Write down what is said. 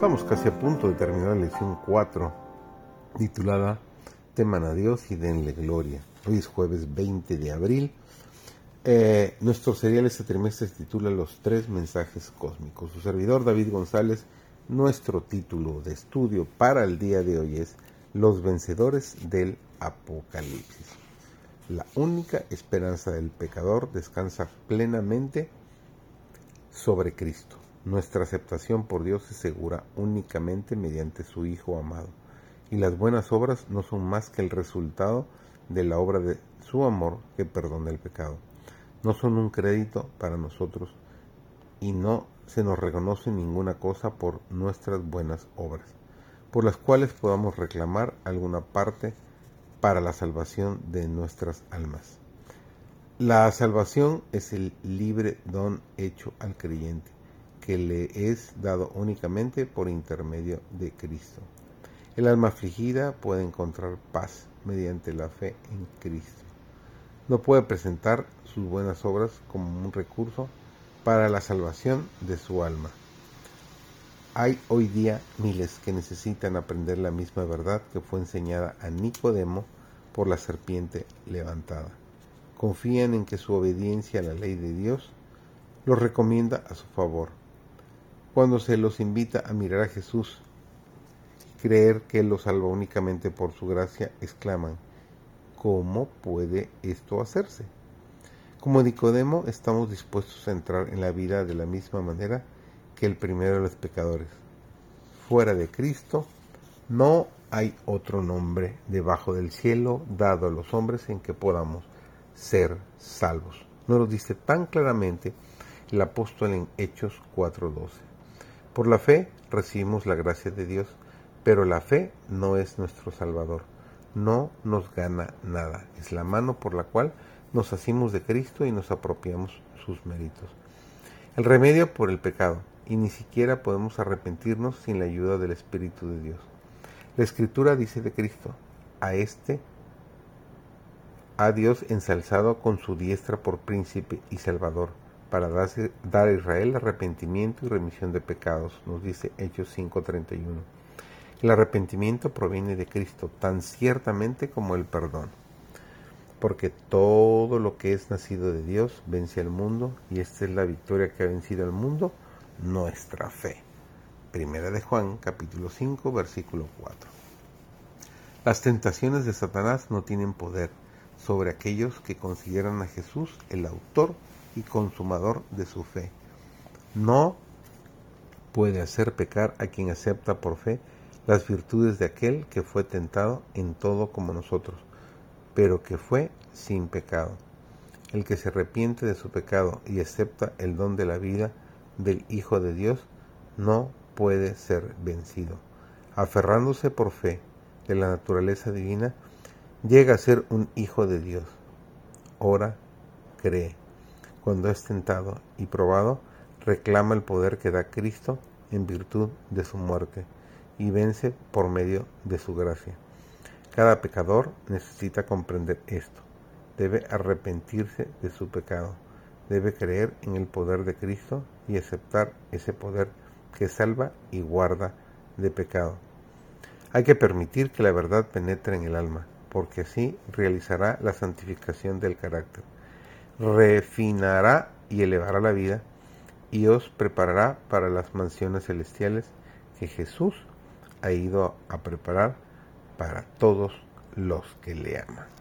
Estamos casi a punto de terminar la lección 4, titulada Teman a Dios y denle gloria. Hoy es jueves 20 de abril. Eh, nuestro serial este trimestre se titula Los tres mensajes cósmicos. Su servidor David González, nuestro título de estudio para el día de hoy es Los vencedores del Apocalipsis. La única esperanza del pecador descansa plenamente sobre Cristo. Nuestra aceptación por Dios es segura únicamente mediante su Hijo amado, y las buenas obras no son más que el resultado de la obra de su amor que perdona el pecado. No son un crédito para nosotros y no se nos reconoce ninguna cosa por nuestras buenas obras, por las cuales podamos reclamar alguna parte para la salvación de nuestras almas. La salvación es el libre don hecho al creyente que le es dado únicamente por intermedio de Cristo. El alma afligida puede encontrar paz mediante la fe en Cristo. No puede presentar sus buenas obras como un recurso para la salvación de su alma. Hay hoy día miles que necesitan aprender la misma verdad que fue enseñada a Nicodemo por la serpiente levantada. Confían en que su obediencia a la ley de Dios los recomienda a su favor cuando se los invita a mirar a Jesús, creer que los salva únicamente por su gracia, exclaman, ¿cómo puede esto hacerse? Como Nicodemo estamos dispuestos a entrar en la vida de la misma manera que el primero de los pecadores. Fuera de Cristo no hay otro nombre debajo del cielo dado a los hombres en que podamos ser salvos. Nos lo dice tan claramente el apóstol en Hechos 4:12. Por la fe recibimos la gracia de Dios, pero la fe no es nuestro Salvador, no nos gana nada, es la mano por la cual nos hacemos de Cristo y nos apropiamos sus méritos. El remedio por el pecado, y ni siquiera podemos arrepentirnos sin la ayuda del Espíritu de Dios. La Escritura dice de Cristo, a este a Dios ensalzado con su diestra por príncipe y salvador para dar a Israel arrepentimiento y remisión de pecados, nos dice Hechos 5:31. El arrepentimiento proviene de Cristo tan ciertamente como el perdón, porque todo lo que es nacido de Dios vence al mundo y esta es la victoria que ha vencido al mundo, nuestra fe. Primera de Juan capítulo 5 versículo 4. Las tentaciones de Satanás no tienen poder sobre aquellos que consideran a Jesús el autor y consumador de su fe. No puede hacer pecar a quien acepta por fe las virtudes de aquel que fue tentado en todo como nosotros, pero que fue sin pecado. El que se arrepiente de su pecado y acepta el don de la vida del Hijo de Dios, no puede ser vencido. Aferrándose por fe de la naturaleza divina, llega a ser un Hijo de Dios. Ora, cree cuando es tentado y probado, reclama el poder que da Cristo en virtud de su muerte y vence por medio de su gracia. Cada pecador necesita comprender esto. Debe arrepentirse de su pecado. Debe creer en el poder de Cristo y aceptar ese poder que salva y guarda de pecado. Hay que permitir que la verdad penetre en el alma, porque así realizará la santificación del carácter refinará y elevará la vida y os preparará para las mansiones celestiales que Jesús ha ido a preparar para todos los que le aman.